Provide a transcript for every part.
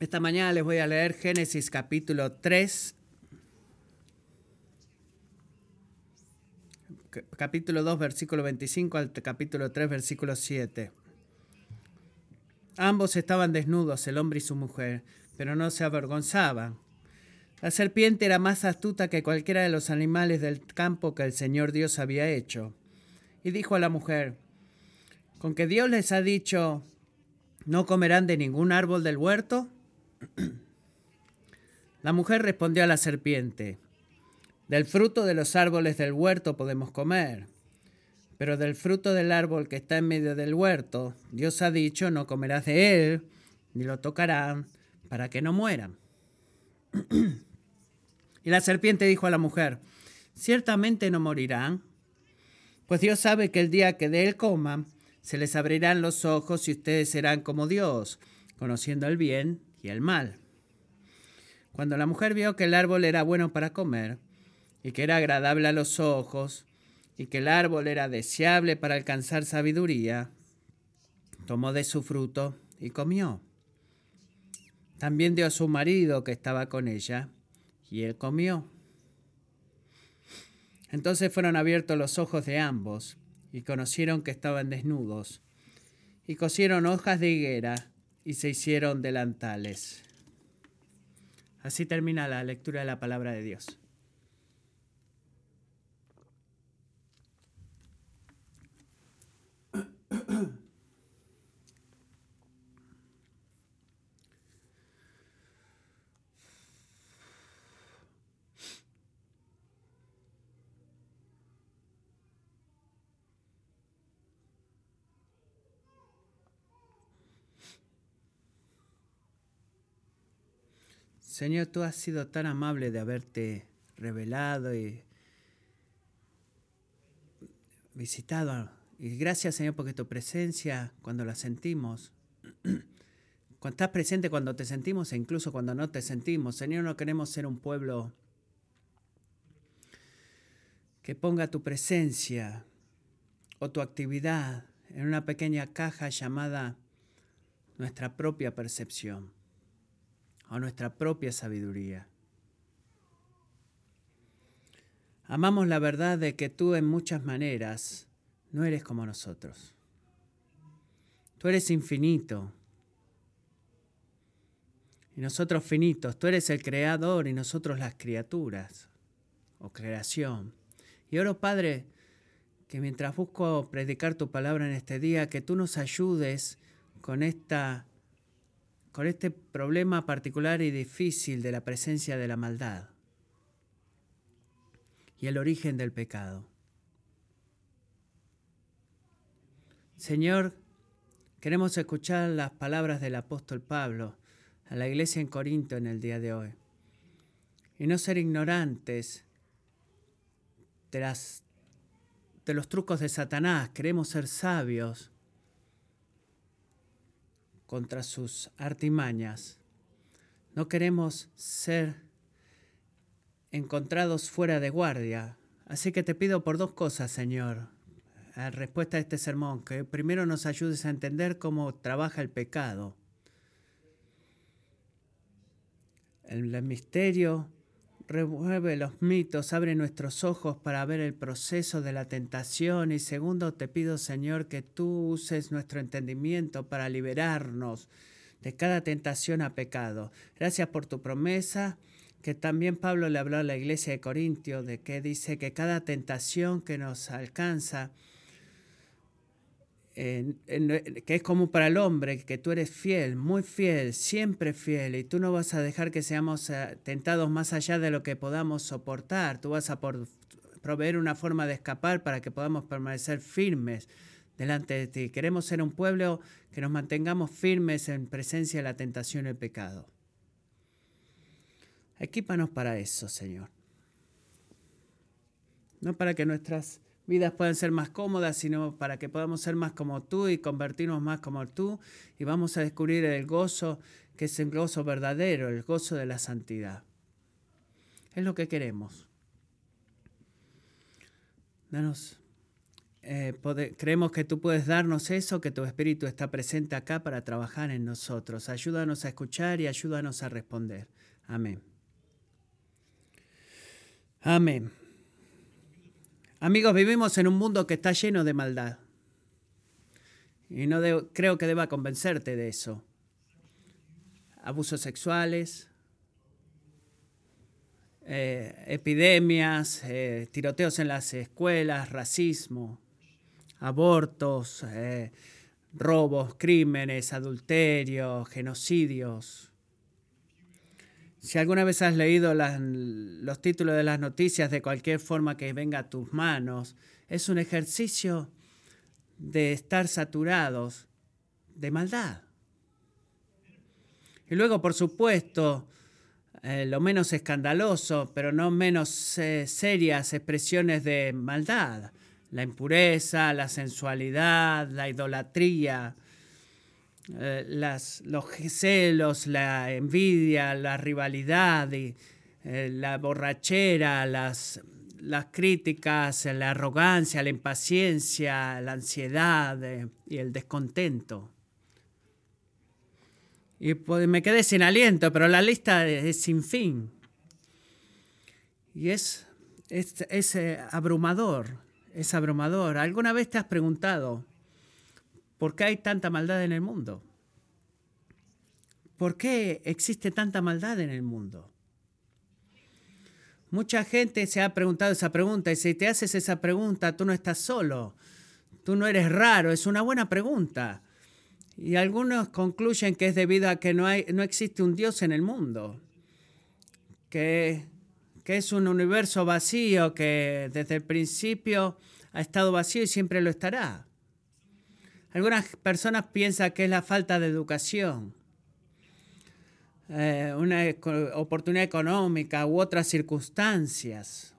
Esta mañana les voy a leer Génesis capítulo 3, capítulo 2, versículo 25 al capítulo 3, versículo 7. Ambos estaban desnudos, el hombre y su mujer, pero no se avergonzaban. La serpiente era más astuta que cualquiera de los animales del campo que el Señor Dios había hecho. Y dijo a la mujer, con que Dios les ha dicho, no comerán de ningún árbol del huerto. La mujer respondió a la serpiente, del fruto de los árboles del huerto podemos comer, pero del fruto del árbol que está en medio del huerto, Dios ha dicho, no comerás de él, ni lo tocarán, para que no mueran. y la serpiente dijo a la mujer, ciertamente no morirán, pues Dios sabe que el día que de él coman, se les abrirán los ojos y ustedes serán como Dios, conociendo el bien y el mal. Cuando la mujer vio que el árbol era bueno para comer, y que era agradable a los ojos, y que el árbol era deseable para alcanzar sabiduría, tomó de su fruto y comió. También dio a su marido que estaba con ella, y él comió. Entonces fueron abiertos los ojos de ambos, y conocieron que estaban desnudos, y cosieron hojas de higuera y se hicieron delantales. Así termina la lectura de la palabra de Dios. Señor, tú has sido tan amable de haberte revelado y visitado. Y gracias, Señor, porque tu presencia, cuando la sentimos, cuando estás presente cuando te sentimos e incluso cuando no te sentimos, Señor, no queremos ser un pueblo que ponga tu presencia o tu actividad en una pequeña caja llamada nuestra propia percepción a nuestra propia sabiduría. Amamos la verdad de que tú en muchas maneras no eres como nosotros. Tú eres infinito. Y nosotros finitos. Tú eres el creador y nosotros las criaturas o creación. Y oro, Padre, que mientras busco predicar tu palabra en este día, que tú nos ayudes con esta con este problema particular y difícil de la presencia de la maldad y el origen del pecado. Señor, queremos escuchar las palabras del apóstol Pablo a la iglesia en Corinto en el día de hoy y no ser ignorantes de, de los trucos de Satanás. Queremos ser sabios contra sus artimañas. No queremos ser encontrados fuera de guardia. Así que te pido por dos cosas, Señor, en respuesta a este sermón, que primero nos ayudes a entender cómo trabaja el pecado. El misterio remueve los mitos, abre nuestros ojos para ver el proceso de la tentación. Y segundo, te pido, Señor, que tú uses nuestro entendimiento para liberarnos de cada tentación a pecado. Gracias por tu promesa, que también Pablo le habló a la iglesia de Corintio, de que dice que cada tentación que nos alcanza, que es como para el hombre, que tú eres fiel, muy fiel, siempre fiel, y tú no vas a dejar que seamos eh, tentados más allá de lo que podamos soportar, tú vas a proveer una forma de escapar para que podamos permanecer firmes delante de ti. Queremos ser un pueblo que nos mantengamos firmes en presencia de la tentación y el pecado. Equípanos para eso, Señor. No para que nuestras vidas puedan ser más cómodas, sino para que podamos ser más como tú y convertirnos más como tú y vamos a descubrir el gozo que es el gozo verdadero, el gozo de la santidad. Es lo que queremos. Danos eh, creemos que tú puedes darnos eso, que tu Espíritu está presente acá para trabajar en nosotros. Ayúdanos a escuchar y ayúdanos a responder. Amén. Amén. Amigos, vivimos en un mundo que está lleno de maldad. Y no creo que deba convencerte de eso. Abusos sexuales, eh, epidemias, eh, tiroteos en las escuelas, racismo, abortos, eh, robos, crímenes, adulterios, genocidios. Si alguna vez has leído los títulos de las noticias de cualquier forma que venga a tus manos, es un ejercicio de estar saturados de maldad. Y luego, por supuesto, eh, lo menos escandaloso, pero no menos eh, serias expresiones de maldad. La impureza, la sensualidad, la idolatría, eh, las, los celos, la envidia, la rivalidad, y, la borrachera, las, las críticas, la arrogancia, la impaciencia, la ansiedad y el descontento. Y pues me quedé sin aliento, pero la lista es, sin fin. Y es, es, eh, abrumador, es abrumador. ¿Alguna vez te has preguntado por qué hay tanta maldad en el mundo? ¿Por qué existe tanta maldad en el mundo? Mucha gente se ha preguntado esa pregunta y si te haces esa pregunta, tú no estás solo, tú no eres raro, es una buena pregunta. Y algunos concluyen que es debido a que no, hay, no existe un Dios en el mundo, que, que es un universo vacío que desde el principio ha estado vacío y siempre lo estará. Algunas personas piensan que es la falta de educación, eh, una oportunidad económica u otras circunstancias.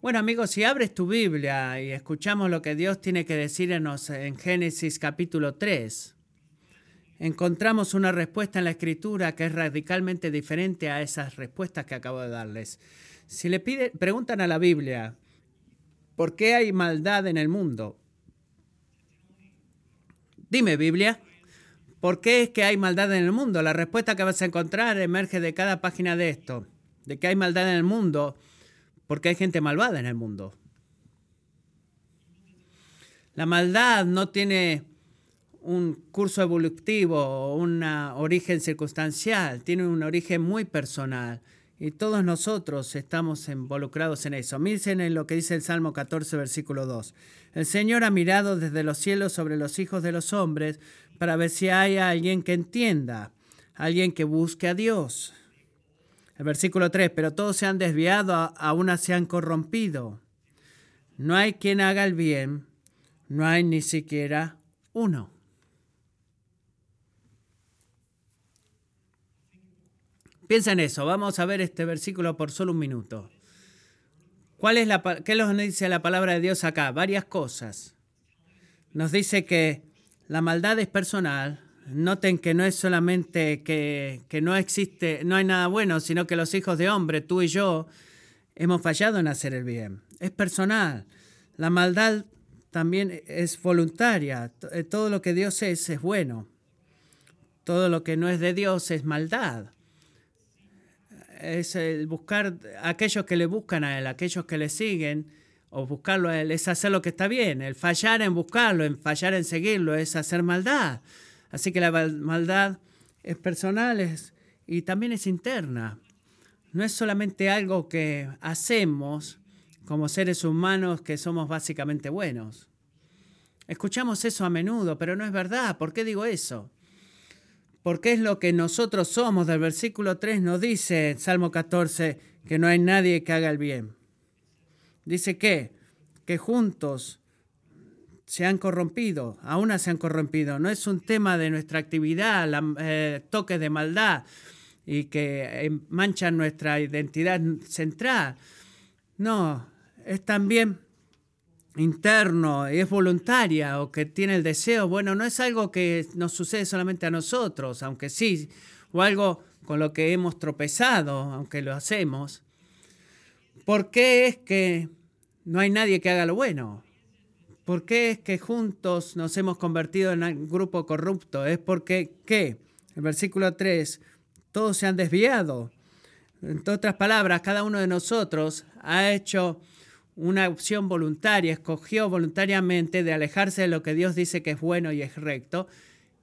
Bueno amigos, si abres tu Biblia y escuchamos lo que Dios tiene que decirnos en Génesis capítulo 3, encontramos una respuesta en la escritura que es radicalmente diferente a esas respuestas que acabo de darles. Si le pide, preguntan a la Biblia, ¿por qué hay maldad en el mundo? Dime Biblia, ¿por qué es que hay maldad en el mundo? La respuesta que vas a encontrar emerge de cada página de esto, de que hay maldad en el mundo porque hay gente malvada en el mundo. La maldad no tiene un curso evolutivo o un origen circunstancial, tiene un origen muy personal. Y todos nosotros estamos involucrados en eso. Miren en lo que dice el Salmo 14, versículo 2. El Señor ha mirado desde los cielos sobre los hijos de los hombres para ver si hay alguien que entienda, alguien que busque a Dios. El versículo 3, pero todos se han desviado, aún se han corrompido. No hay quien haga el bien, no hay ni siquiera uno. Piensa en eso, vamos a ver este versículo por solo un minuto. ¿Cuál es la, ¿Qué nos dice la palabra de Dios acá? Varias cosas. Nos dice que la maldad es personal, Noten que no es solamente que, no existe, no hay nada bueno, sino que los hijos de hombre, tú y yo, hemos fallado en hacer el bien. Es personal. La maldad también es voluntaria. Eh, todo lo que Dios es es bueno. Todo lo que no es de Dios es maldad. Es el buscar aquellos que le buscan a Él, aquellos que le siguen, o buscarlo a Él, es hacer lo que está bien. El fallar en buscarlo, en fallar en seguirlo, es hacer maldad. Así que la maldad es personal y también es interna. No es solamente algo que hacemos como seres humanos que somos básicamente buenos. Escuchamos eso a menudo, pero no es verdad. ¿Por qué digo eso? Porque es lo que nosotros somos. Del versículo 3 nos dice, Salmo 14, que no hay nadie que haga el bien. Dice que, que juntos se han corrompido, aún se han corrompido. No es un tema de nuestra actividad, eh, toques de maldad y que eh, manchan nuestra identidad central. No, es también interno, es voluntaria o que tiene el deseo. Bueno, no es algo que nos sucede solamente a nosotros, aunque sí, o algo con lo que hemos tropezado, aunque lo hacemos. ¿Por qué es que no hay nadie que haga lo bueno. ¿Por qué es que juntos nos hemos convertido en un grupo corrupto? Es porque, ¿qué? El versículo 3, todos se han desviado. En otras palabras, cada uno de nosotros ha hecho una opción voluntaria, escogió voluntariamente de alejarse de lo que Dios dice que es bueno y es recto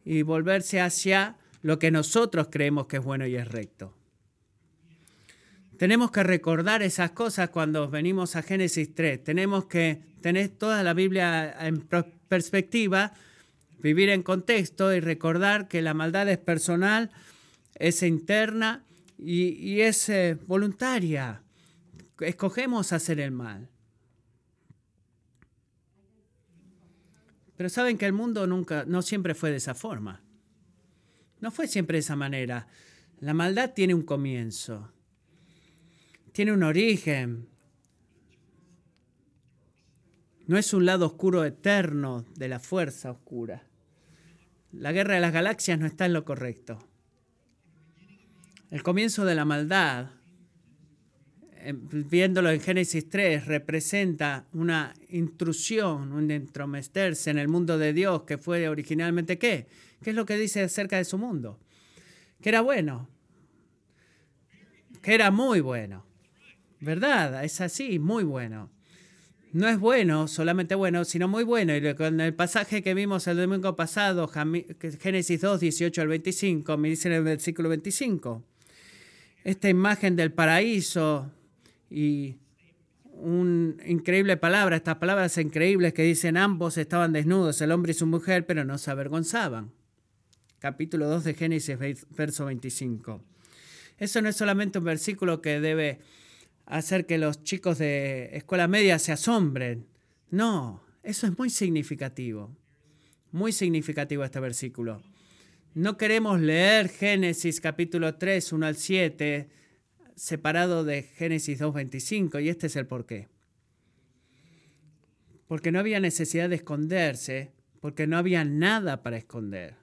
y volverse hacia lo que nosotros creemos que es bueno y es recto. Tenemos que recordar esas cosas cuando venimos a Génesis 3. Tenemos que tener toda la Biblia en perspectiva, vivir en contexto y recordar que la maldad es personal, es interna y, es eh, voluntaria. Escogemos hacer el mal. Pero saben que el mundo nunca, no siempre fue de esa forma. No fue siempre de esa manera. La maldad tiene un comienzo, tiene un origen. No es un lado oscuro eterno de la fuerza oscura. La guerra de las galaxias no está en lo correcto. El comienzo de la maldad viéndolo en Génesis 3, representa una intrusión, un entrometerse en el mundo de Dios que fue originalmente qué? ¿Qué es lo que dice acerca de su mundo? Que era bueno, que era muy bueno, ¿verdad? Es así, muy bueno. No es bueno, solamente bueno, sino muy bueno. Y con el pasaje que vimos el domingo pasado, Génesis 2, 18 al 25, me dice en el versículo 25, esta imagen del paraíso y una increíble palabra, estas palabras increíbles que dicen ambos estaban desnudos, el hombre y su mujer, pero no se avergonzaban. Capítulo 2 de Génesis, verso 25. Eso no es solamente un versículo que debe hacer que los chicos de escuela media se asombren. No, eso es muy significativo. Muy significativo este versículo. No queremos leer Génesis capítulo 3, 1 al 7 separado de Génesis 2.25 y este es el porqué. Porque no había necesidad de esconderse, porque no había nada para esconder.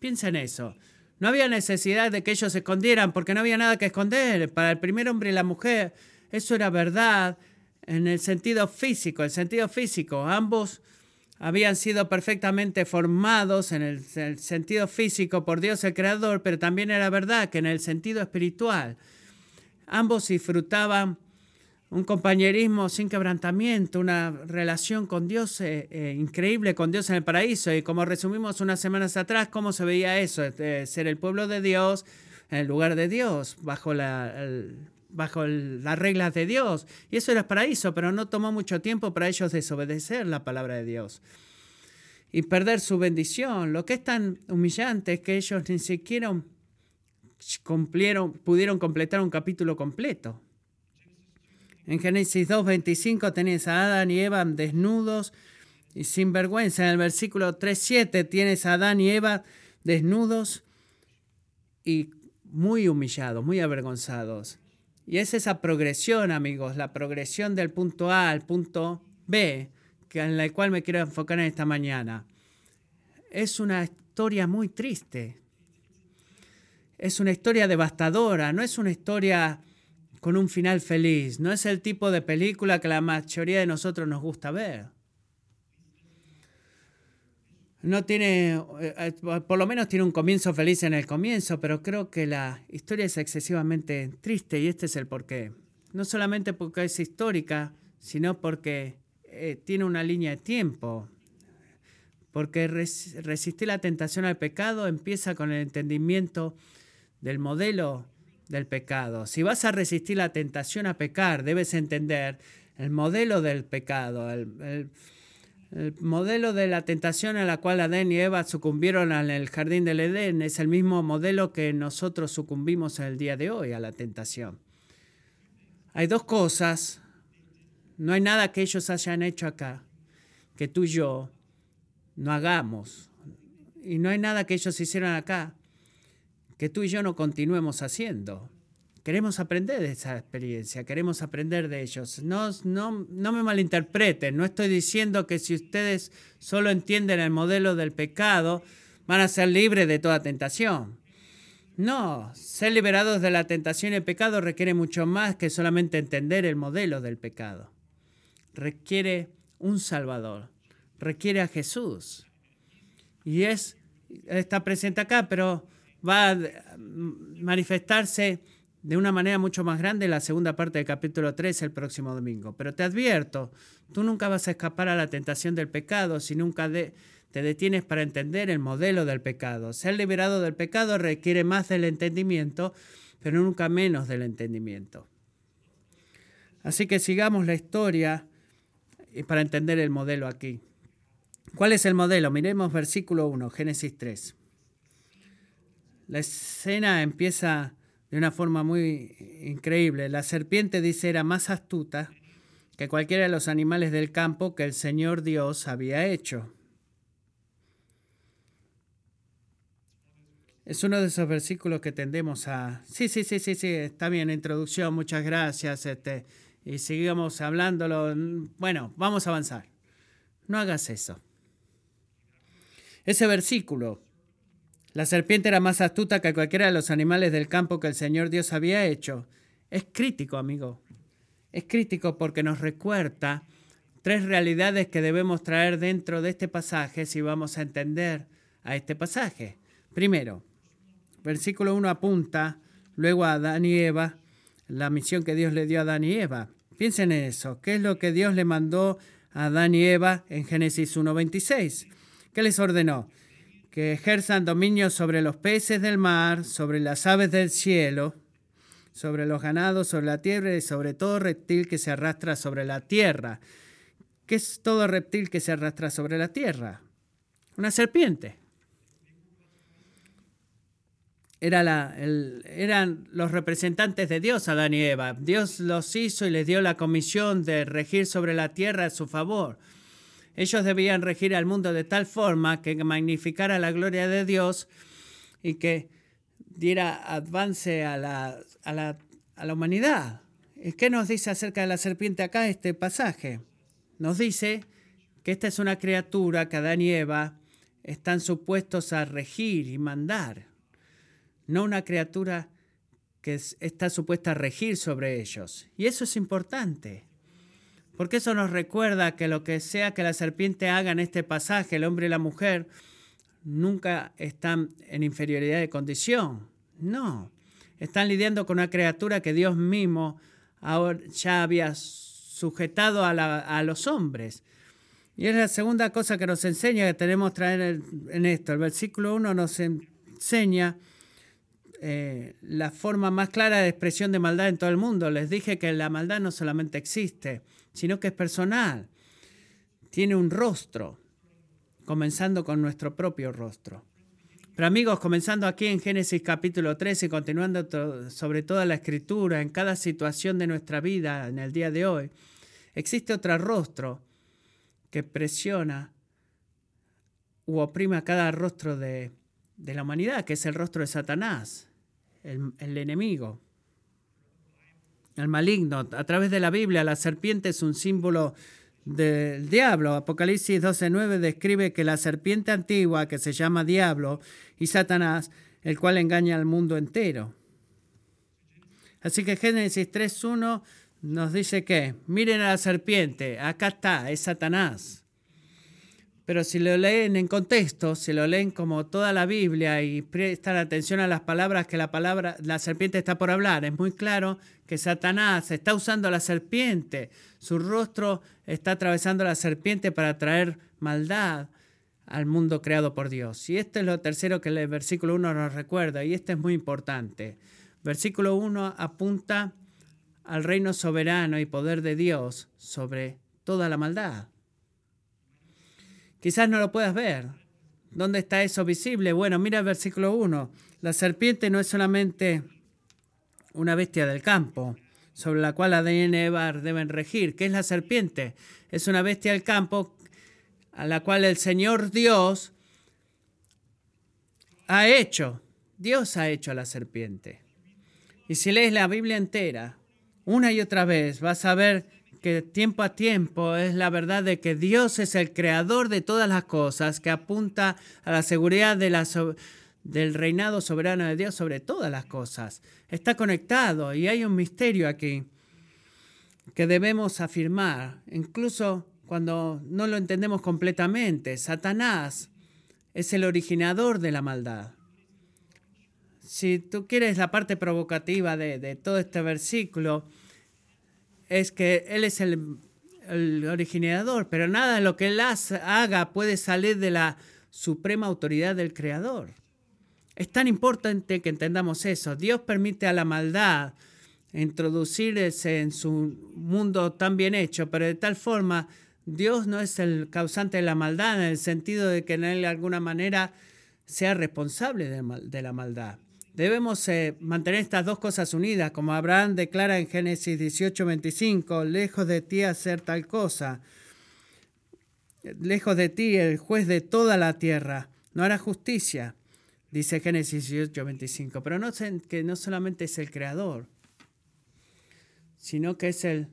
Piensa en eso. No había necesidad de que ellos se escondieran porque no había nada que esconder. Para el primer hombre y la mujer, eso era verdad en el sentido físico. El sentido físico, ambos habían sido perfectamente formados en el, sentido físico por Dios el Creador, pero también era verdad que en el sentido espiritual ambos disfrutaban un compañerismo sin quebrantamiento, una relación con Dios eh, eh, increíble, con Dios en el paraíso. Y como resumimos unas semanas atrás, ¿cómo se veía eso? ser el pueblo de Dios en el lugar de Dios, bajo la, bajo las reglas de Dios. Y eso era paraíso, pero no tomó mucho tiempo para ellos desobedecer la palabra de Dios y perder su bendición. Lo que es tan humillante es que ellos ni siquiera cumplieron, pudieron completar un capítulo completo. En Génesis 2.25 tenéis a Adán y Eva desnudos y sin vergüenza. En el versículo 3.7 tienes a Adán y Eva desnudos y muy humillados, muy avergonzados. Y es esa progresión, amigos, la progresión del punto A al punto B, que en la cual me quiero enfocar en esta mañana. Es una historia muy triste. Es una historia devastadora, no es una historia con un final feliz, no es el tipo de película que la mayoría de nosotros nos gusta ver no tiene, eh, por lo menos tiene un comienzo feliz en el comienzo, pero creo que la historia es excesivamente triste y este es el porqué. No solamente porque es histórica, sino porque eh, tiene una línea de tiempo. Porque resistir la tentación al pecado empieza con el entendimiento del modelo del pecado. Si vas a resistir la tentación a pecar, debes entender el modelo del pecado, modelo de la tentación a la cual Adán y Eva sucumbieron en el jardín del Edén es el mismo modelo que nosotros sucumbimos en el día de hoy a la tentación. Hay dos cosas, no hay nada que ellos hayan hecho acá que tú y yo no hagamos. Y no hay nada que ellos hicieron acá que tú y yo no continuemos haciendo. Queremos aprender de esa experiencia, queremos aprender de ellos. No, no, no me malinterpreten, no estoy diciendo que si ustedes solo entienden el modelo del pecado, van a ser libres de toda tentación. No, ser liberados de la tentación y el pecado requiere mucho más que solamente entender el modelo del pecado. Requiere un Salvador, requiere a Jesús. Y es, está presente acá, pero va a manifestarse de una manera mucho más grande la segunda parte del capítulo 3 el próximo domingo. Pero te advierto, tú nunca vas a escapar a la tentación del pecado si nunca te detienes para entender el modelo del pecado. Ser liberado del pecado requiere más del entendimiento, pero nunca menos del entendimiento. Así que sigamos la historia para entender el modelo aquí. ¿Cuál es el modelo? Miremos versículo 1, Génesis 3. La escena empieza de una forma muy increíble. La serpiente dice era más astuta que cualquiera de los animales del campo que el Señor Dios había hecho. Es uno de esos versículos que tendemos a... Sí, sí, sí, sí, sí, está bien, introducción, muchas gracias. Este, y sigamos hablándolo. Bueno, vamos a avanzar. No hagas eso. Ese versículo, la serpiente era más astuta que cualquiera de los animales del campo que el Señor Dios había hecho. Es crítico, amigo. Es crítico porque nos recuerda tres realidades que debemos traer dentro de este pasaje si vamos a entender a este pasaje. Primero, Versículo 1 apunta luego a Adán y Eva, la misión que Dios le dio a Adán y Eva. Piensen en eso. ¿Qué es lo que Dios le mandó a Adán y Eva en Génesis 1.26? ¿Qué les ordenó? Que ejerzan dominio sobre los peces del mar, sobre las aves del cielo, sobre los ganados, sobre la tierra y sobre todo reptil que se arrastra sobre la tierra. ¿Qué es todo reptil que se arrastra sobre la tierra? Una serpiente eran los representantes de Dios, Adán y Eva. Dios los hizo y les dio la comisión de regir sobre la tierra a su favor. Ellos debían regir al mundo de tal forma que magnificara la gloria de Dios y que diera avance a la, a la, a la humanidad. ¿Qué nos dice acerca de la serpiente acá este pasaje? Nos dice que esta es una criatura que Adán y Eva están supuestos a regir y mandar no una criatura que está supuesta a regir sobre ellos. Y eso es importante, porque eso nos recuerda que lo que sea que la serpiente haga en este pasaje, el hombre y la mujer, nunca están en inferioridad de condición. No, están lidiando con una criatura que Dios mismo ya había sujetado a, los hombres. Y es la segunda cosa que nos enseña que tenemos que traer en esto. El versículo 1 nos enseña eh, la forma más clara de expresión de maldad en todo el mundo. Les dije que la maldad no solamente existe, sino que es personal. Tiene un rostro, comenzando con nuestro propio rostro. Pero amigos, comenzando aquí en Génesis capítulo 13 y continuando sobre toda la escritura, en cada situación de nuestra vida en el día de hoy, existe otro rostro que presiona u oprime a cada rostro de la humanidad, que es el rostro de Satanás el, enemigo, el maligno. A través de la Biblia, la serpiente es un símbolo del diablo. Apocalipsis 12.9 describe que la serpiente antigua, que se llama diablo, y Satanás, el cual engaña al mundo entero. Así que Génesis 3.1 nos dice que, miren a la serpiente, acá está, es Satanás. Pero si lo leen en contexto, si lo leen como toda la Biblia y prestan atención a las palabras que la palabra, la serpiente está por hablar, es muy claro que Satanás está usando a la serpiente. Su rostro está atravesando la serpiente para traer maldad al mundo creado por Dios. Y esto es lo tercero que el versículo 1 nos recuerda, y esto es muy importante. Versículo 1 apunta al reino soberano y poder de Dios sobre toda la maldad. Quizás no lo puedas ver. ¿Dónde está eso visible? Bueno, mira el versículo 1. La serpiente no es solamente una bestia del campo sobre la cual Adán y Eva deben regir. ¿Qué es la serpiente? Es una bestia del campo a la cual el Señor Dios ha hecho. Dios ha hecho a la serpiente. Y si lees la Biblia entera, una y otra vez, vas a ver que tiempo a tiempo es la verdad de que Dios es el creador de todas las cosas, que apunta a la seguridad de la, del reinado soberano de Dios sobre todas las cosas. Está conectado y hay un misterio aquí que debemos afirmar, incluso cuando no lo entendemos completamente. Satanás es el originador de la maldad. Si tú quieres la parte provocativa de, todo este versículo, es que Él es el, originador, pero nada de lo que Él haga puede salir de la suprema autoridad del Creador. Es tan importante que entendamos eso. Dios permite a la maldad introducirse en su mundo tan bien hecho, pero de tal forma Dios no es el causante de la maldad en el sentido de que en él de alguna manera sea responsable de, la maldad. Debemos eh, mantener estas dos cosas unidas, como Abraham declara en Génesis 18:25, lejos de ti hacer tal cosa, lejos de ti el juez de toda la tierra, no hará justicia, dice Génesis 18:25, pero no, que no solamente es el creador, sino que es el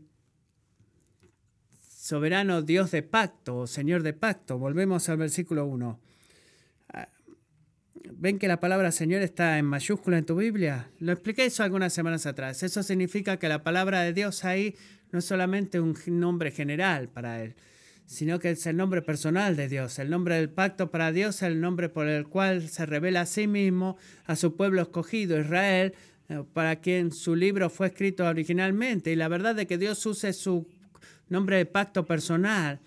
soberano Dios de pacto o Señor de pacto. Volvemos al versículo 1. Ah, ¿Ven que la palabra Señor está en mayúscula en tu Biblia? Lo expliqué eso algunas semanas atrás. Eso significa que la palabra de Dios ahí no es solamente un nombre general para Él, sino que es el nombre personal de Dios. El nombre del pacto para Dios el nombre por el cual se revela a sí mismo, a su pueblo escogido, Israel, eh, para quien su libro fue escrito originalmente. Y la verdad de que Dios use su nombre de pacto personal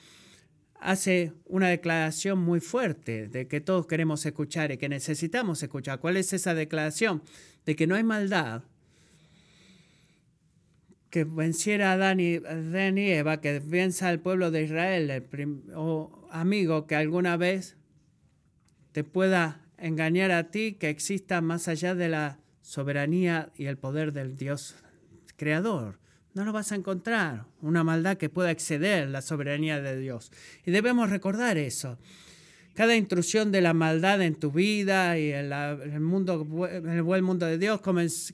hace una declaración muy fuerte de que todos queremos escuchar y que necesitamos escuchar. ¿Cuál es esa declaración? De que no hay maldad que venciera a Adán y, Eva, que venza al pueblo de Israel, o amigo que alguna vez te pueda engañar a ti, que exista más allá de la soberanía y el poder del Dios creador. No lo vas a encontrar, una maldad que pueda exceder la soberanía de Dios. Y debemos recordar eso. Cada intrusión de la maldad en tu vida y en el, mundo, el buen mundo de Dios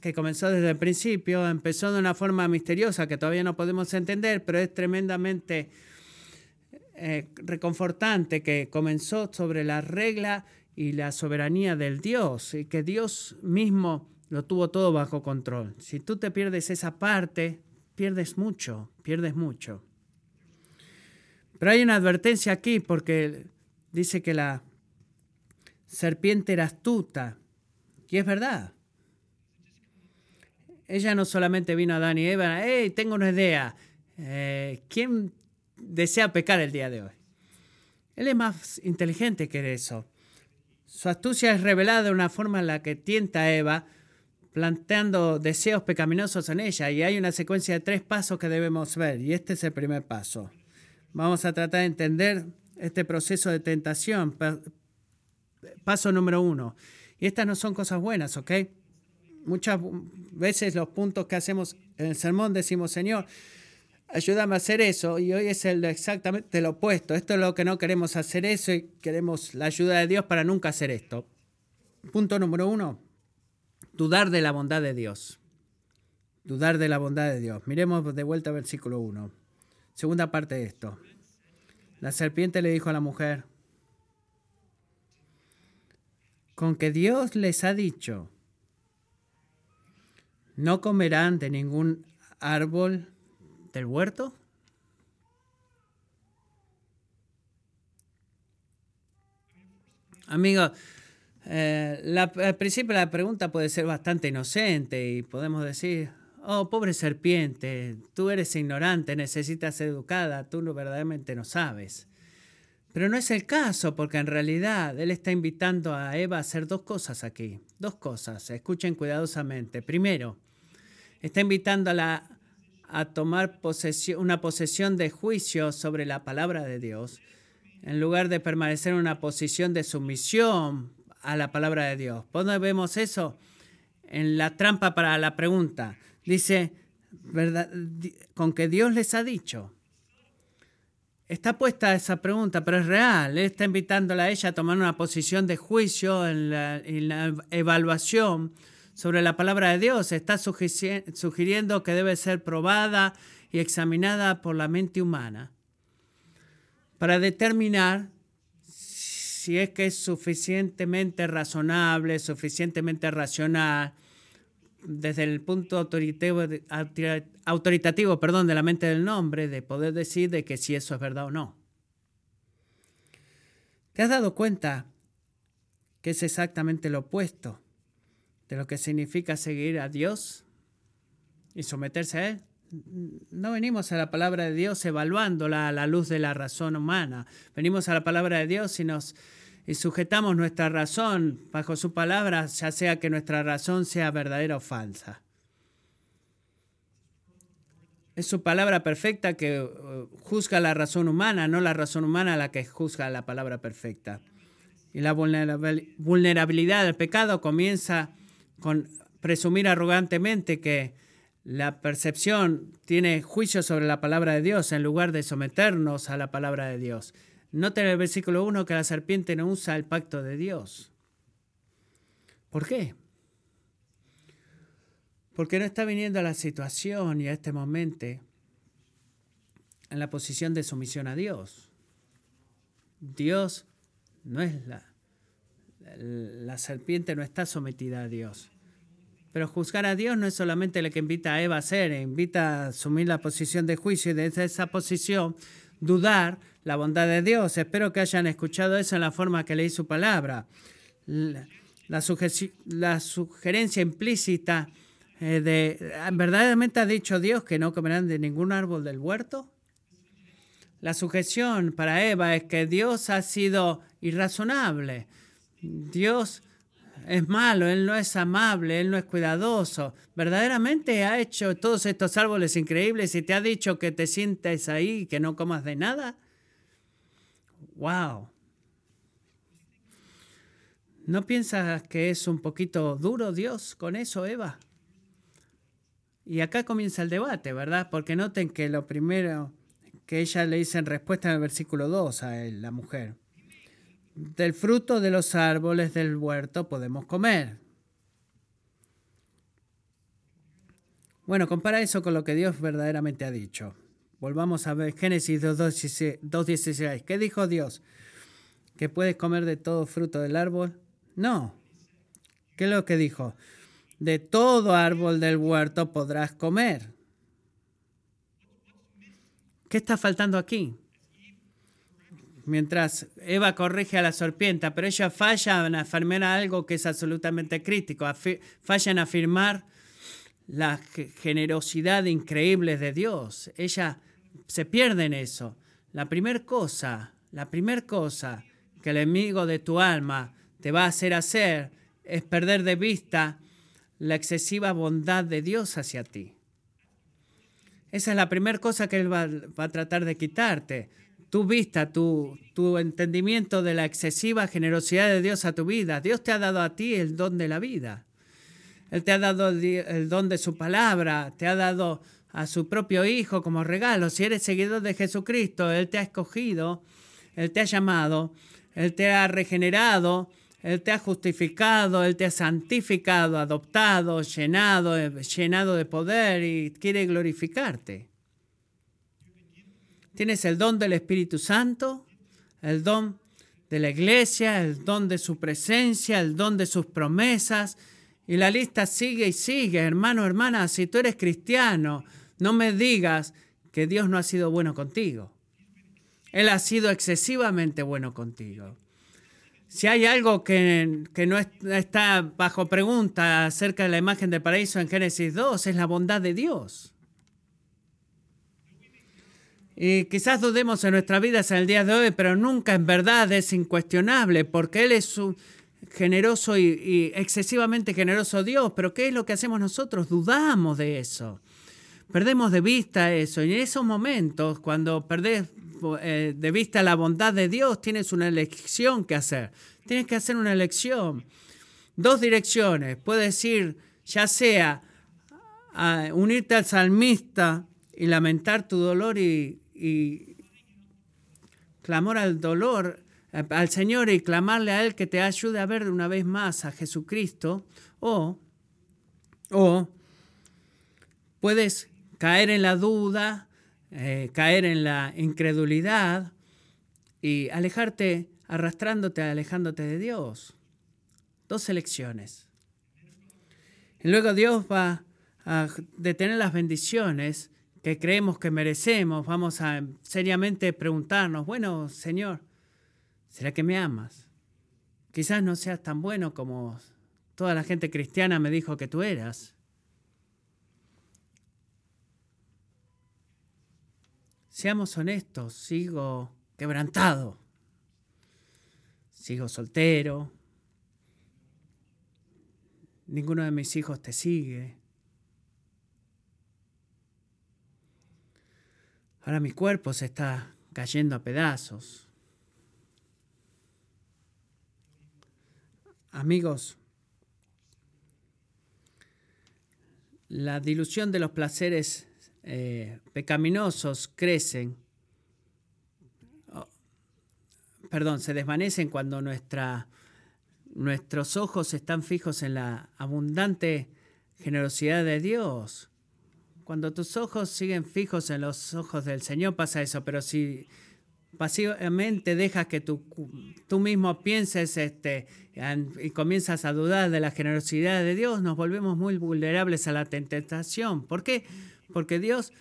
que comenzó desde el principio, empezó de una forma misteriosa que todavía no podemos entender, pero es tremendamente eh, reconfortante que comenzó sobre la regla y la soberanía del Dios y que Dios mismo lo tuvo todo bajo control. Si tú te pierdes esa parte, pierdes mucho, pierdes mucho. Pero hay una advertencia aquí porque dice que la serpiente era astuta. Y es verdad. Ella no solamente vino a Adán y Eva, hey, tengo una idea. Eh, ¿Quién desea pecar el día de hoy? Él es más inteligente que eso. Su astucia es revelada de una forma en la que tienta a Va planteando deseos pecaminosos en ella y hay una secuencia de tres pasos que debemos ver y este es el primer paso. Vamos a tratar de entender este proceso de tentación. Paso número uno. Y estas no son cosas buenas, ¿ok? Muchas veces los puntos que hacemos en el sermón decimos, Señor, ayúdame a hacer eso y hoy es exactamente lo opuesto. Esto es lo que no queremos hacer eso y queremos la ayuda de Dios para nunca hacer esto. Punto número uno, dudar de la bondad de Dios. Dudar de la bondad de Dios. Miremos de vuelta al versículo 1. Segunda parte de esto. La serpiente le dijo a la mujer, con que Dios les ha dicho, no comerán de ningún árbol del huerto. Amigos, eh, al principio la pregunta puede ser bastante inocente y podemos decir, oh, pobre serpiente, tú eres ignorante, necesitas ser educada, tú no, verdaderamente no sabes. Pero no es el caso, porque en realidad él está invitando a Eva a hacer dos cosas aquí. Dos cosas, escuchen cuidadosamente. Primero, está invitándola a tomar una posesión de juicio sobre la palabra de Dios, en lugar de permanecer en una posición de sumisión a la palabra de Dios. ¿Dónde vemos eso? En la trampa para la pregunta. Dice, ¿verdad? con que Dios les ha dicho. Está puesta esa pregunta, pero es real. Él está invitándola a ella a tomar una posición de juicio en la, evaluación sobre la palabra de Dios. Está sugiriendo que debe ser probada y examinada por la mente humana para determinar si es que es suficientemente razonable, suficientemente racional, desde el punto autoritativo, autoritativo perdón, de la mente del nombre, de poder decir de que si eso es verdad o no. ¿Te has dado cuenta que es exactamente lo opuesto de lo que significa seguir a Dios y someterse a Él? No venimos a la palabra de Dios evaluándola a la luz de la razón humana. Venimos a la palabra de Dios y nos y sujetamos nuestra razón bajo su palabra, ya sea que nuestra razón sea verdadera o falsa. Es su palabra perfecta que uh, juzga la razón humana, no la razón humana la que juzga la palabra perfecta. Y la vulnerabilidad del pecado comienza con presumir arrogantemente que la percepción tiene juicio sobre la palabra de Dios en lugar de someternos a la palabra de Dios. Noten en el versículo 1 que la serpiente no usa el pacto de Dios. ¿Por qué? Porque no está viniendo a la situación y a este momento en la posición de sumisión a Dios. Dios no es la, la serpiente no está sometida a Dios. Pero juzgar a Dios no es solamente lo que invita a Eva a hacer, invita a asumir la posición de juicio y desde esa posición dudar la bondad de Dios. Espero que hayan escuchado eso en la forma que leí su palabra. La, la, sugerencia implícita eh, de, ¿verdaderamente ha dicho Dios que no comerán de ningún árbol del huerto? La sujeción para Eva es que Dios ha sido irrazonable. Dios es malo, Él no es amable, Él no es cuidadoso. Verdaderamente ha hecho todos estos árboles increíbles y te ha dicho que te sientes ahí y que no comas de nada. ¡Wow! ¿No piensas que es un poquito duro Dios con eso, Eva? Y acá comienza el debate, ¿verdad? Porque noten que lo primero que ella le dice en respuesta en el versículo 2 a él, la mujer del fruto de los árboles del huerto podemos comer. Bueno, compara eso con lo que Dios verdaderamente ha dicho. Volvamos a ver Génesis 2.16. ¿Qué dijo Dios? ¿Que puedes comer de todo fruto del árbol? No. ¿Qué es lo que dijo? De todo árbol del huerto podrás comer. ¿Qué está faltando aquí? Mientras Eva corrige a la serpiente, pero ella falla en afirmar algo que es absolutamente crítico, falla en afirmar la generosidad increíble de Dios. Ella se pierde en eso. La primera cosa, la primera cosa que el enemigo de tu alma te va a hacer hacer es perder de vista la excesiva bondad de Dios hacia ti. Esa es la primera cosa que Él va, va a tratar de quitarte tu vista, tu, tu entendimiento de la excesiva generosidad de Dios a tu vida. Dios te ha dado a ti el don de la vida. Él te ha dado el don de su palabra, te ha dado a su propio Hijo como regalo. Si eres seguidor de Jesucristo, Él te ha escogido, Él te ha llamado, Él te ha regenerado, Él te ha justificado, Él te ha santificado, adoptado, llenado, llenado de poder y quiere glorificarte. Tienes el don del Espíritu Santo, el don de la iglesia, el don de su presencia, el don de sus promesas. Y la lista sigue y sigue, hermano, hermana. Si tú eres cristiano, no me digas que Dios no ha sido bueno contigo. Él ha sido excesivamente bueno contigo. Si hay algo que, que, no está bajo pregunta acerca de la imagen del paraíso en Génesis 2, es la bondad de Dios. Y quizás dudemos en nuestras vidas en el día de hoy, pero nunca en verdad es incuestionable, porque Él es un generoso y, excesivamente generoso Dios. Pero ¿qué es lo que hacemos nosotros? Dudamos de eso. Perdemos de vista eso. Y en esos momentos, cuando perdés eh, de vista la bondad de Dios, tienes una elección que hacer. Tienes que hacer una elección. Dos direcciones. Puedes ir, ya sea a unirte al salmista y lamentar tu dolor y, y clamor al dolor, al Señor y clamarle a Él que te ayude a ver una vez más a Jesucristo, o, o puedes caer en la duda, eh, caer en la incredulidad y alejarte arrastrándote, alejándote de Dios. Dos elecciones. Y luego Dios va a detener las bendiciones que creemos que merecemos. Vamos a seriamente preguntarnos, bueno, Señor, ¿será que me amas? Quizás no seas tan bueno como toda la gente cristiana me dijo que tú eras. Seamos honestos, sigo quebrantado, sigo soltero, ninguno de mis hijos te sigue. Ahora mi cuerpo se está cayendo a pedazos. Amigos, la dilución de los placeres eh, pecaminosos crecen, oh, perdón, se desvanecen cuando nuestros ojos están fijos en la abundante generosidad de Dios. Cuando tus ojos siguen fijos en los ojos del Señor pasa eso, pero si pasivamente dejas que tú, tú mismo pienses este, y comienzas a dudar de la generosidad de Dios, nos volvemos muy vulnerables a la tentación. ¿Por qué? porque Dios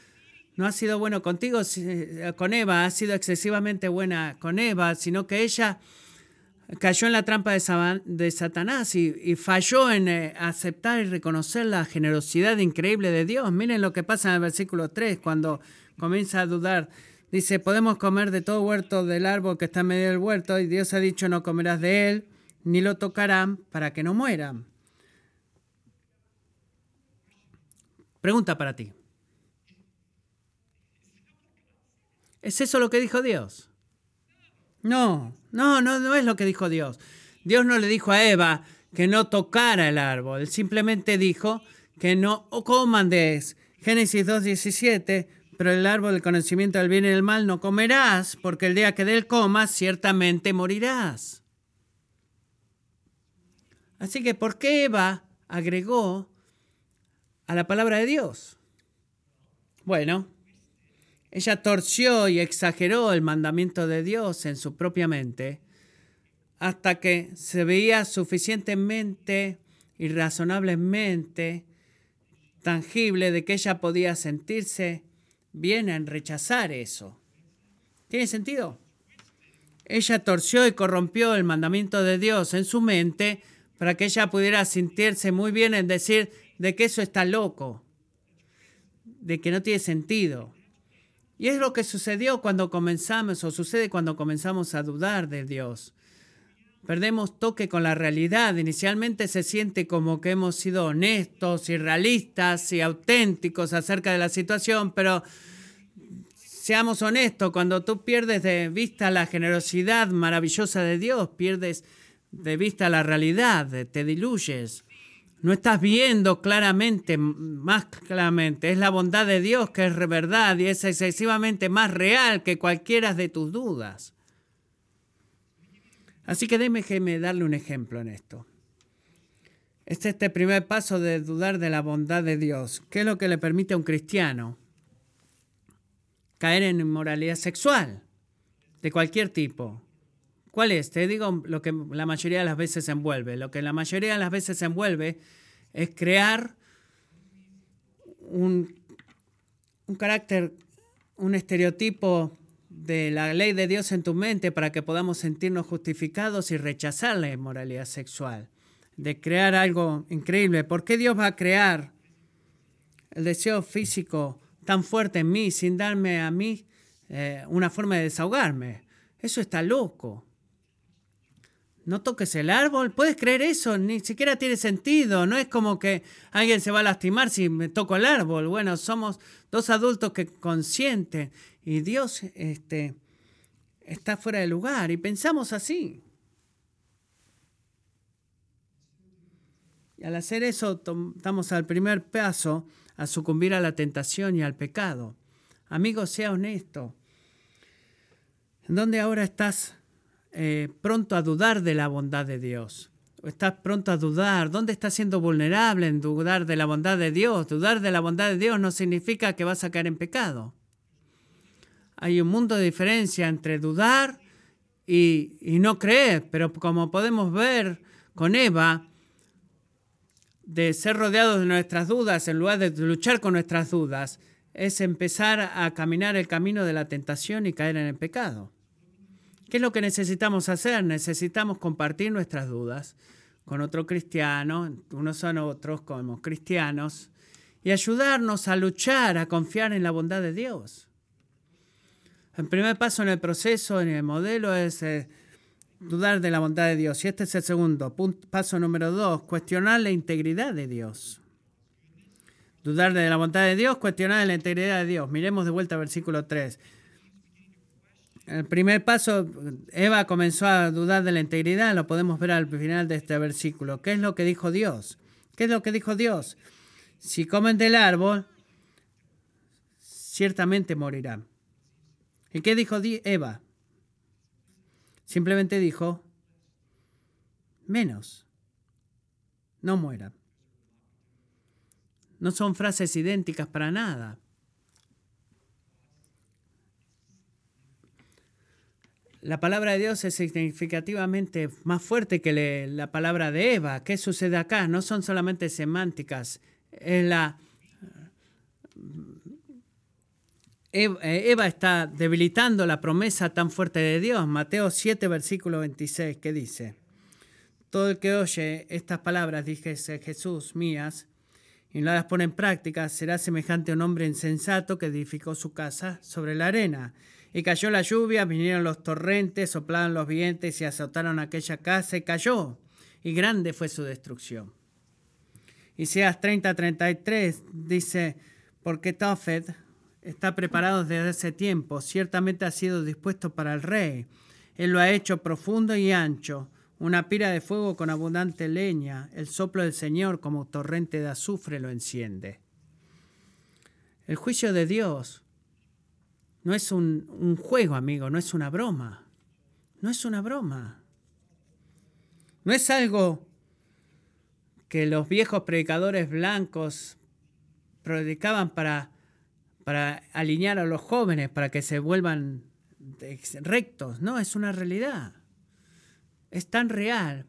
no ha sido bueno contigo, eh, con Eva, ha sido excesivamente buena con Eva, sino que ella cayó en la trampa de, Satanás y, falló en eh, aceptar y reconocer la generosidad increíble de Dios. Miren lo que pasa en el versículo 3, cuando comienza a dudar. Dice, podemos comer de todo huerto del árbol que está en medio del huerto y Dios ha dicho, no comerás de él, ni lo tocarán para que no mueran. Pregunta para ti. ¿Es eso lo que dijo Dios? No, no, no, no es lo que dijo Dios. Dios no le dijo a Eva que no tocara el árbol, simplemente dijo que no coman de. Génesis 2.17, pero el árbol del conocimiento del bien y del mal no comerás, porque el día que de él comas, ciertamente morirás. Así que, ¿por qué Eva agregó a la palabra de Dios? Bueno, ella torció y exageró el mandamiento de Dios en su propia mente hasta que se veía suficientemente y razonablemente tangible de que ella podía sentirse bien en rechazar eso. ¿Tiene sentido? Ella torció y corrompió el mandamiento de Dios en su mente para que ella pudiera sentirse muy bien en decir de que eso está loco, de que no tiene sentido. Y es lo que sucedió cuando comenzamos, o sucede cuando comenzamos a dudar de Dios. Perdemos toque con la realidad. Inicialmente se siente como que hemos sido honestos y realistas y auténticos acerca de la situación, pero seamos honestos, cuando tú pierdes de vista la generosidad maravillosa de Dios, pierdes de vista la realidad, te diluyes. No estás viendo claramente, más claramente. Es la bondad de Dios que es verdad y es excesivamente más real que cualquiera de tus dudas. Así que déjeme darle un ejemplo en esto. Este es este primer paso de dudar de la bondad de Dios. ¿Qué es lo que le permite a un cristiano? Caer en inmoralidad sexual, de cualquier tipo. ¿Cuál es? Te digo lo que la mayoría de las veces envuelve. Lo que la mayoría de las veces envuelve es crear un, un carácter, un estereotipo de la ley de Dios en tu mente para que podamos sentirnos justificados y rechazar la inmoralidad sexual. De crear algo increíble. ¿Por qué Dios va a crear el deseo físico tan fuerte en mí sin darme a mí eh, una forma de desahogarme? Eso está loco no toques el árbol. ¿Puedes creer eso? Ni siquiera tiene sentido. No es como que alguien se va a lastimar si me toco el árbol. Bueno, somos dos adultos que conscientes y Dios este, está fuera de lugar y pensamos así. Y al hacer eso, damos al primer paso a sucumbir a la tentación y al pecado. Amigo, sea honesto. ¿En dónde ahora estás eh, pronto a dudar de la bondad de Dios. O estás pronto a dudar. ¿Dónde estás siendo vulnerable en dudar de la bondad de Dios? Dudar de la bondad de Dios no significa que vas a caer en pecado. Hay un mundo de diferencia entre dudar y, y no creer, pero como podemos ver con Eva, de ser rodeados de nuestras dudas en lugar de luchar con nuestras dudas, es empezar a caminar el camino de la tentación y caer en el pecado. ¿Qué es lo que necesitamos hacer? Necesitamos compartir nuestras dudas con otro cristiano, unos son otros como cristianos, y ayudarnos a luchar, a confiar en la bondad de Dios. El primer paso en el proceso, en el modelo, es eh, dudar de la bondad de Dios. Y este es el segundo. paso número dos, cuestionar la integridad de Dios. Dudar de la bondad de Dios, cuestionar la integridad de Dios. Miremos de vuelta al versículo 3. El primer paso, Eva comenzó a dudar de la integridad, lo podemos ver al final de este versículo. ¿Qué es lo que dijo Dios? ¿Qué es lo que dijo Dios? Si comen del árbol, ciertamente morirán. ¿Y qué dijo Eva? Simplemente dijo, menos, no mueran. No son frases idénticas para nada. La palabra de Dios es significativamente más fuerte que la palabra de Eva. ¿Qué sucede acá? No son solamente semánticas. La, eh, Eva está debilitando la promesa tan fuerte de Dios. Mateo 7, versículo 26, que dice, Todo el que oye estas palabras, dije Jesús, mías, y no las pone en práctica, será semejante a un hombre insensato que edificó su casa sobre la arena. Y cayó la lluvia, vinieron los torrentes, soplaron los vientos y azotaron aquella casa y cayó. Y grande fue su destrucción. Y Seas 30, 33 dice, porque Tofet, está preparado desde hace tiempo, ciertamente ha sido dispuesto para el rey. Él lo ha hecho profundo y ancho, una pira de fuego con abundante leña, el soplo del Señor como torrente de azufre lo enciende. El juicio de Dios no es un, un juego, amigo, no es una broma. No es una broma. No es algo que los viejos predicadores blancos predicaban para para alinear a los jóvenes, para que se vuelvan rectos. No, es una realidad. Es tan real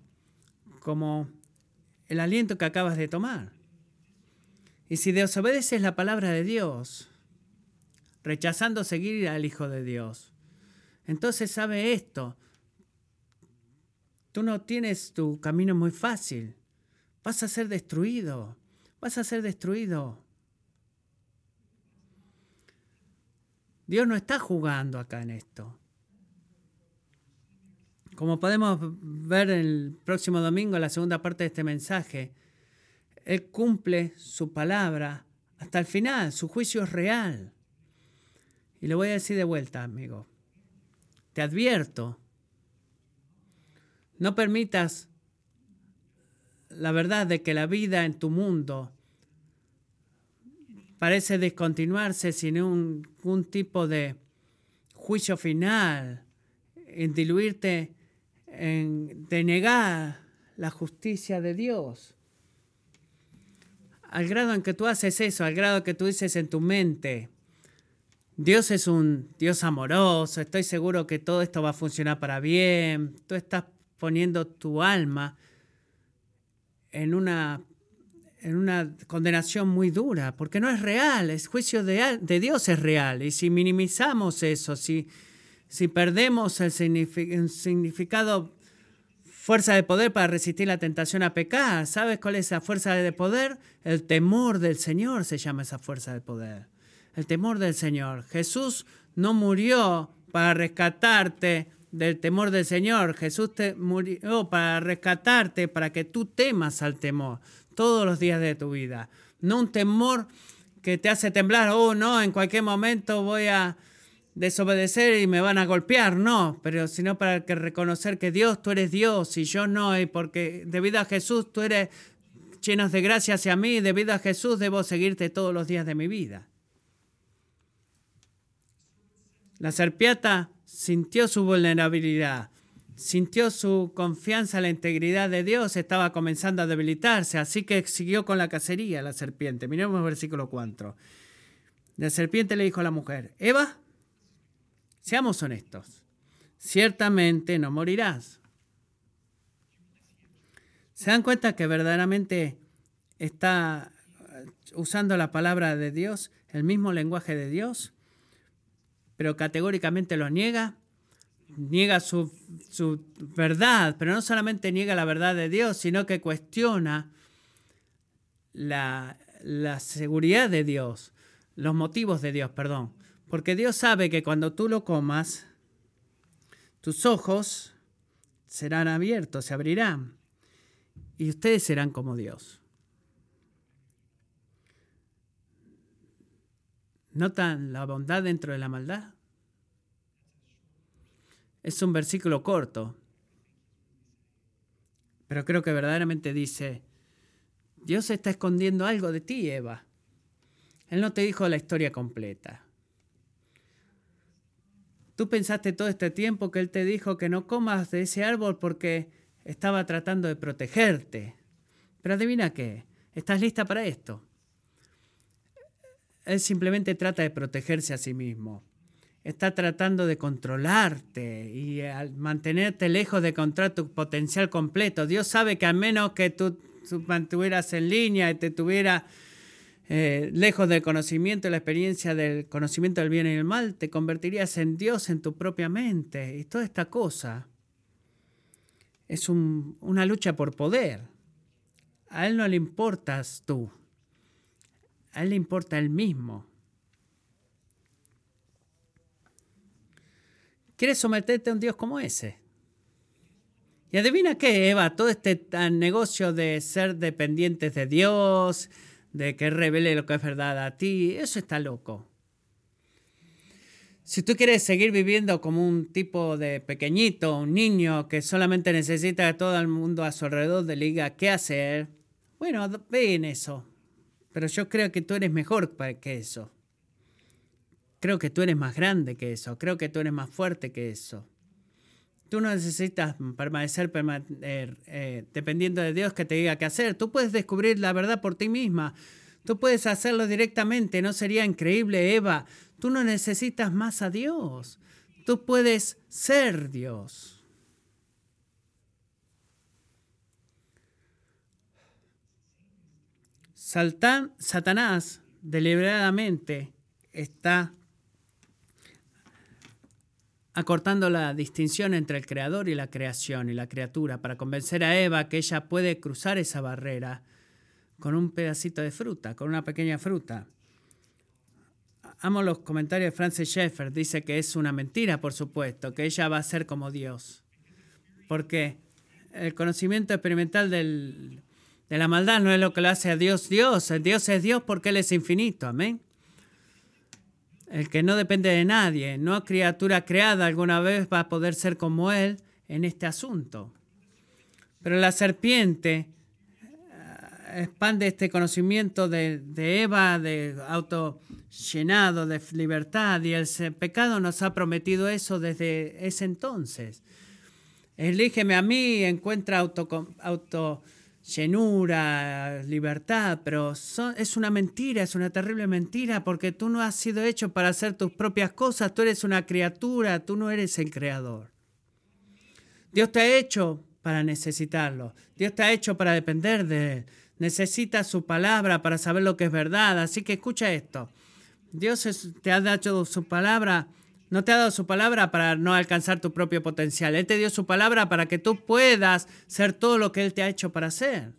como el aliento que acabas de tomar. Y si desobedeces la palabra de Dios, rechazando seguir al Hijo de Dios, entonces sabe esto. Tú no tienes tu camino muy fácil. Vas a ser destruido. Vas a ser destruido. Dios no está jugando acá en esto. Como podemos ver el próximo domingo, la segunda parte de este mensaje, Él cumple su palabra hasta el final, su juicio es real. Y le voy a decir de vuelta, amigo, te advierto, no permitas la verdad de que la vida en tu mundo parece descontinuarse sin un, tipo de juicio final, en diluirte, en denegar la justicia de Dios. Al grado en que tú haces eso, al grado que tú dices en tu mente, Dios es un Dios amoroso, estoy seguro que todo esto va a funcionar para bien, tú estás poniendo tu alma en una en una condenación muy dura, porque no es real, el juicio de, Dios es real. Y si minimizamos eso, si, si perdemos el, significado, fuerza de poder para resistir la tentación a pecar, ¿sabes cuál es esa fuerza de poder? El temor del Señor se llama esa fuerza de poder. El temor del Señor. Jesús no murió para rescatarte del temor del Señor. Jesús te murió para rescatarte, para que tú temas al temor todos los días de tu vida. No un temor que te hace temblar, oh no, en cualquier momento voy a desobedecer y me van a golpear, no, pero sino para que reconocer que Dios, tú eres Dios y yo no, y porque debido a Jesús tú eres lleno de gracia hacia mí, debido a Jesús debo seguirte todos los días de mi vida. La serpiente sintió su vulnerabilidad, sintió su confianza en la integridad de Dios, estaba comenzando a debilitarse, así que siguió con la cacería la serpiente. Miremos el versículo 4. La serpiente le dijo a la mujer, Eva, seamos honestos. ciertamente no morirás. ¿Se dan cuenta que verdaderamente está usando la palabra de Dios, el mismo lenguaje de Dios, pero categóricamente lo niega? Niega su, su verdad, pero no solamente niega la verdad de Dios, sino que cuestiona la, la seguridad de Dios, los motivos de Dios, perdón. Porque Dios sabe que cuando tú lo comas, tus ojos serán abiertos, se abrirán, y ustedes serán como Dios. ¿Notan la bondad dentro de la maldad? Es un versículo corto, pero creo que verdaderamente dice, Dios está escondiendo algo de ti, Eva. Él no te dijo la historia completa. Tú pensaste todo este tiempo que Él te dijo que no comas de ese árbol porque estaba tratando de protegerte. Pero adivina qué, ¿estás lista para esto? Él simplemente trata de protegerse a sí mismo. Está tratando de controlarte y mantenerte lejos de encontrar tu potencial completo. Dios sabe que a menos que tú mantuvieras en línea y te tuviera eh, lejos del conocimiento y la experiencia del conocimiento del bien y el mal, te convertirías en Dios en tu propia mente. Y toda esta cosa es una lucha por poder. A Él no le importas tú, a Él le importa Él mismo. ¿Quieres someterte a un Dios como ese? Y adivina qué, Eva, todo este negocio de ser dependientes de Dios, de que revele lo que es verdad a ti, eso está loco. Si tú quieres seguir viviendo como un tipo de pequeñito, un niño que solamente necesita que todo el mundo a su alrededor le diga qué hacer, bueno, ve en eso. Pero yo creo que tú eres mejor que eso. Creo que tú eres más grande que eso. Creo que tú eres más fuerte que eso. Tú no necesitas permanecer eh, eh, dependiendo de Dios que te diga qué hacer. Tú puedes descubrir la verdad por ti misma. Tú puedes hacerlo directamente. ¿No sería increíble, Eva? Tú no necesitas más a Dios. Tú puedes ser Dios. Satanás deliberadamente está acortando la distinción entre el creador y la creación y la criatura para convencer a Eva que ella puede cruzar esa barrera con un pedacito de fruta, con una pequeña fruta. Amo los comentarios de Francis Schaeffer, dice que es una mentira, por supuesto, que ella va a ser como Dios. Porque el conocimiento experimental de la maldad no es lo que lo hace a Dios Dios. Dios es Dios porque Él es infinito. Amén el que no depende de nadie, no criatura creada alguna vez va a poder ser como él en este asunto. Pero la serpiente eh, expande este conocimiento de, Eva, de auto llenado, de libertad, y el pecado nos ha prometido eso desde ese entonces. Elígeme a mí, encuentra auto, auto llenura, libertad, pero es una mentira, es una terrible mentira, porque tú no has sido hecho para hacer tus propias cosas, tú eres una criatura, tú no eres el creador. Dios te ha hecho para necesitarlo, Dios te ha hecho para depender de Él, necesitas su palabra para saber lo que es verdad, así que escucha esto, Dios te ha dado su palabra no te ha dado su palabra para no alcanzar tu propio potencial. Él te dio su palabra para que tú puedas ser todo lo que Él te ha hecho para ser.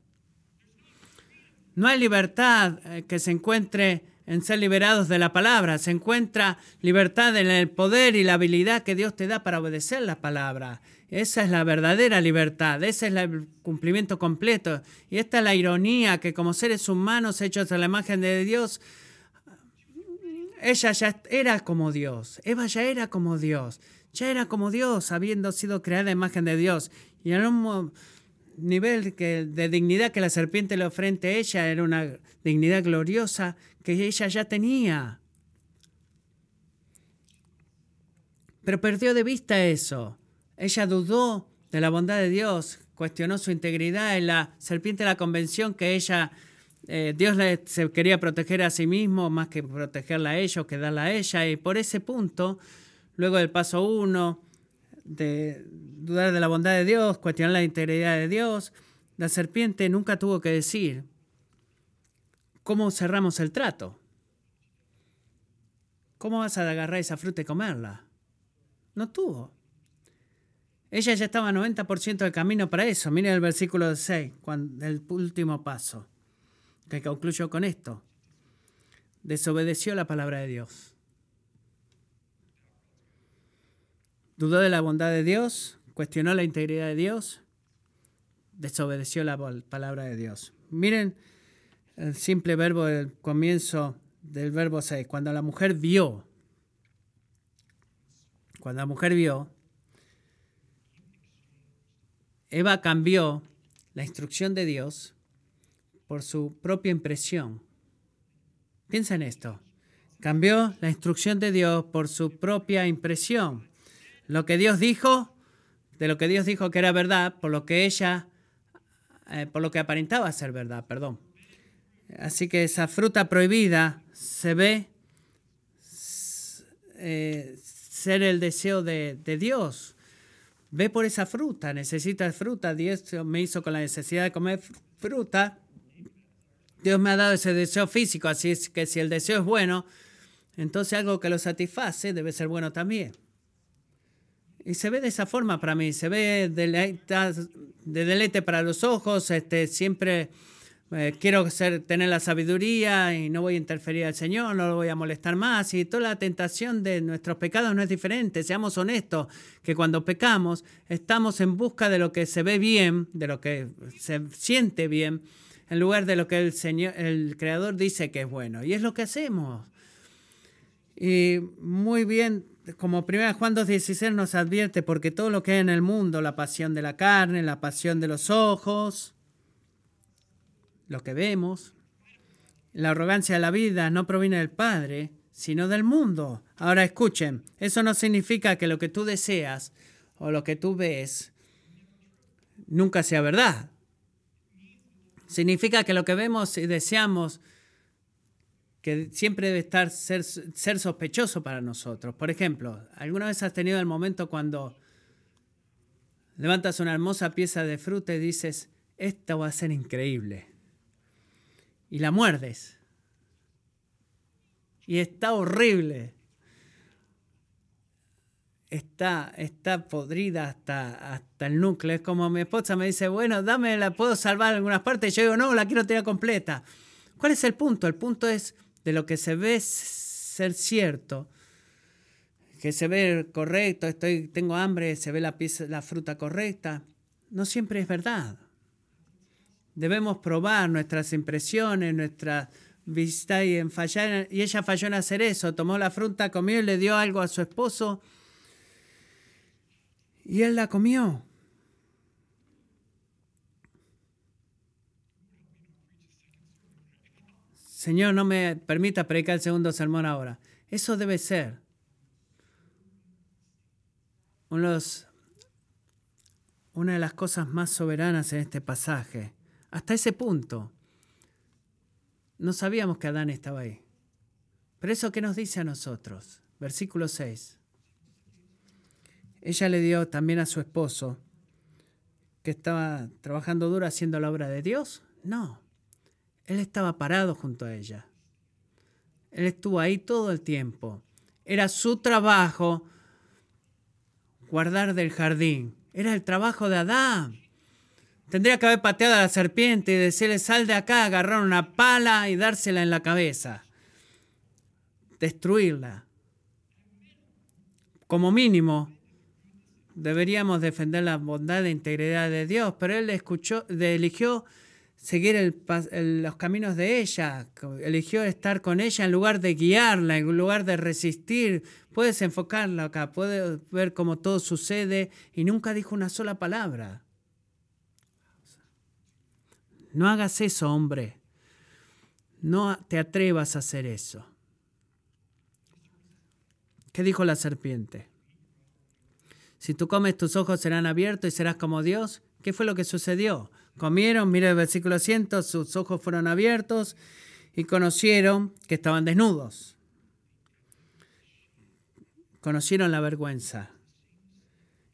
No hay libertad eh, que se encuentre en ser liberados de la palabra. Se encuentra libertad en el poder y la habilidad que Dios te da para obedecer la palabra. Esa es la verdadera libertad, ese es el cumplimiento completo. Y esta es la ironía que como seres humanos hechos a la imagen de Dios, ella ya era como Dios, Eva ya era como Dios, ya era como Dios, habiendo sido creada a imagen de Dios. Y en un nivel de dignidad que la serpiente le ofrece a ella era una dignidad gloriosa que ella ya tenía. Pero perdió de vista eso. Ella dudó de la bondad de Dios, cuestionó su integridad y la serpiente la convención que ella eh, Dios se quería proteger a sí mismo más que protegerla a ellos, que darla a ella. Y por ese punto, luego del paso uno, de dudar de la bondad de Dios, cuestionar la integridad de Dios, la serpiente nunca tuvo que decir cómo cerramos el trato. ¿Cómo vas a agarrar esa fruta y comerla? No tuvo. Ella ya estaba 90% del camino para eso. Miren el versículo 6, cuando, el último paso, que concluyo con esto. Desobedeció la palabra de Dios. Dudó de la bondad de Dios, cuestionó la integridad de Dios, desobedeció la palabra de Dios. Miren el simple verbo del comienzo del verbo 6. Cuando la mujer vio, cuando la mujer vio, Eva cambió la instrucción de Dios por su propia impresión. Piensa en esto. Cambió la instrucción de Dios por su propia impresión. Lo que Dios dijo, de lo que Dios dijo que era verdad, por lo que ella, eh, por lo que aparentaba ser verdad, perdón. Así que esa fruta prohibida se ve eh, ser el deseo de, de Dios Ve por esa fruta, necesitas fruta. Dios me hizo con la necesidad de comer fruta. Dios me ha dado ese deseo físico, así es que si el deseo es bueno, entonces algo que lo satisface debe ser bueno también. Y se ve de esa forma para mí, se ve de deleite para los ojos, este, siempre eh, quiero tener la sabiduría y no voy a interferir al Señor, no lo voy a molestar más. Y toda la tentación de nuestros pecados no es diferente. Seamos honestos, que cuando pecamos estamos en busca de lo que se ve bien, de lo que se siente bien, en lugar de lo que el Señor, el Creador dice que es bueno. Y es lo que hacemos. Y muy bien, como 1 Juan 2.16 nos advierte, porque todo lo que hay en el mundo, la pasión de la carne, la pasión de los ojos, lo que vemos. La arrogancia de la vida no proviene del Padre, sino del mundo. Ahora escuchen, eso no significa que lo que tú deseas o lo que tú ves nunca sea verdad. Significa que lo que vemos y deseamos que siempre debe estar ser, ser sospechoso para nosotros. Por ejemplo, ¿alguna vez has tenido el momento cuando levantas una hermosa pieza de fruta y dices, esto va a ser increíble? y la muerdes. Y está horrible. Está, está podrida hasta, hasta el núcleo. Es como mi esposa me dice, bueno, dame, la puedo salvar algunas partes. Y yo digo, no, la quiero tener completa. ¿Cuál es el punto? El punto es de lo que se ve ser cierto, que se ve correcto, estoy, tengo hambre, se ve la, la fruta correcta. No siempre es verdad. Debemos probar nuestras impresiones, nuestra vista y en fallar. Y ella falló en hacer eso. Tomó la fruta, comió y le dio algo a su esposo. Y él la comió. Señor, no me permita predicar el segundo sermón ahora. Eso debe ser una de las cosas más soberanas en este pasaje hasta ese punto, no sabíamos que Adán estaba ahí. Pero eso qué nos dice a nosotros, versículo 6. Ella le dio también a su esposo que estaba trabajando duro haciendo la obra de Dios. No, él estaba parado junto a ella. Él estuvo ahí todo el tiempo. Era su trabajo guardar del jardín. Era el trabajo de Adán. Tendría que haber pateado a la serpiente y decirle, sal de acá, agarrar una pala y dársela en la cabeza. Destruirla. Como mínimo, deberíamos defender la bondad e integridad de Dios, pero él escuchó, eligió seguir los caminos de ella, eligió estar con ella en lugar de guiarla, en lugar de resistir. Puedes enfocarla acá, puedes ver cómo todo sucede y nunca dijo una sola palabra. No hagas eso, hombre. No te atrevas a hacer eso. ¿Qué dijo la serpiente? Si tú comes, tus ojos serán abiertos y serás como Dios. ¿Qué fue lo que sucedió? Comieron, mira el versículo 100, sus ojos fueron abiertos y conocieron que estaban desnudos. Conocieron la vergüenza.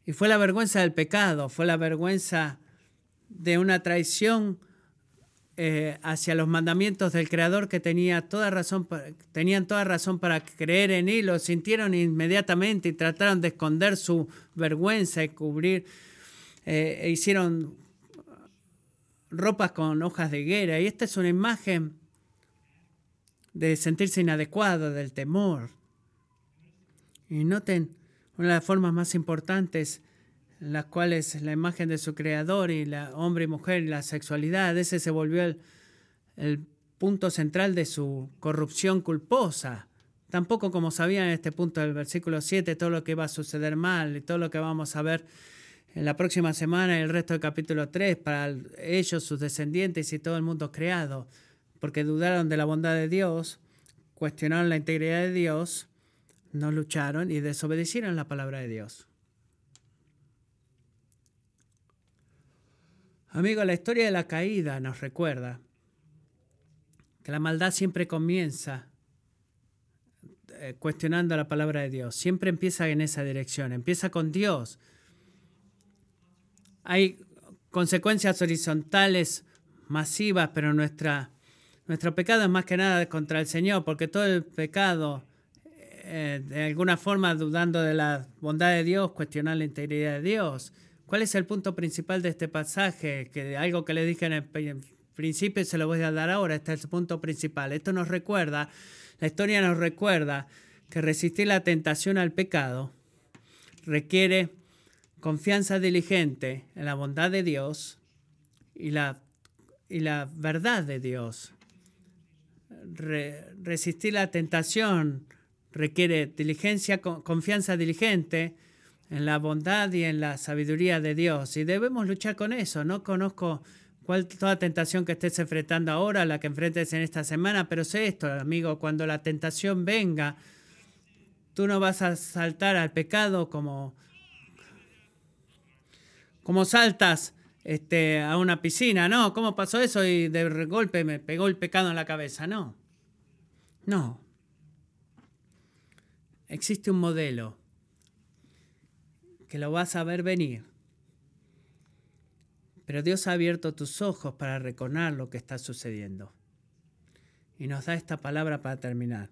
Y fue la vergüenza del pecado, fue la vergüenza de una traición eh, hacia los mandamientos del Creador que tenía toda razón, tenían toda razón para creer en él, lo sintieron inmediatamente y trataron de esconder su vergüenza y cubrir, eh, e hicieron ropas con hojas de higuera. Y esta es una imagen de sentirse inadecuado, del temor. Y noten, una de las formas más importantes en las cuales la imagen de su creador y la hombre y mujer y la sexualidad, ese se volvió el, el punto central de su corrupción culposa. Tampoco como sabían en este punto del versículo 7 todo lo que va a suceder mal y todo lo que vamos a ver en la próxima semana y el resto del capítulo 3 para ellos, sus descendientes y todo el mundo creado, porque dudaron de la bondad de Dios, cuestionaron la integridad de Dios, no lucharon y desobedecieron la palabra de Dios. Amigo, la historia de la caída nos recuerda que la maldad siempre comienza eh, cuestionando la palabra de Dios. Siempre empieza en esa dirección, empieza con Dios. Hay consecuencias horizontales masivas, pero nuestra, nuestro pecado es más que nada contra el Señor, porque todo el pecado, eh, de alguna forma dudando de la bondad de Dios, cuestionar la integridad de Dios, ¿Cuál es el punto principal de este pasaje? Que algo que le dije en el principio se lo voy a dar ahora. Este es el punto principal. Esto nos recuerda, la historia nos recuerda que resistir la tentación al pecado requiere confianza diligente en la bondad de Dios y la, y la verdad de Dios. resistir la tentación requiere diligencia, confianza diligente en la bondad y en la sabiduría de Dios. Y debemos luchar con eso. No conozco cuál toda tentación que estés enfrentando ahora, la que enfrentes en esta semana, pero sé esto, amigo, cuando la tentación venga, tú no vas a saltar al pecado como, como saltas este, a una piscina, ¿no? ¿Cómo pasó eso y de golpe me pegó el pecado en la cabeza? No. No. Existe un modelo que lo vas a ver venir. Pero Dios ha abierto tus ojos para reconocer lo que está sucediendo. Y nos da esta palabra para terminar.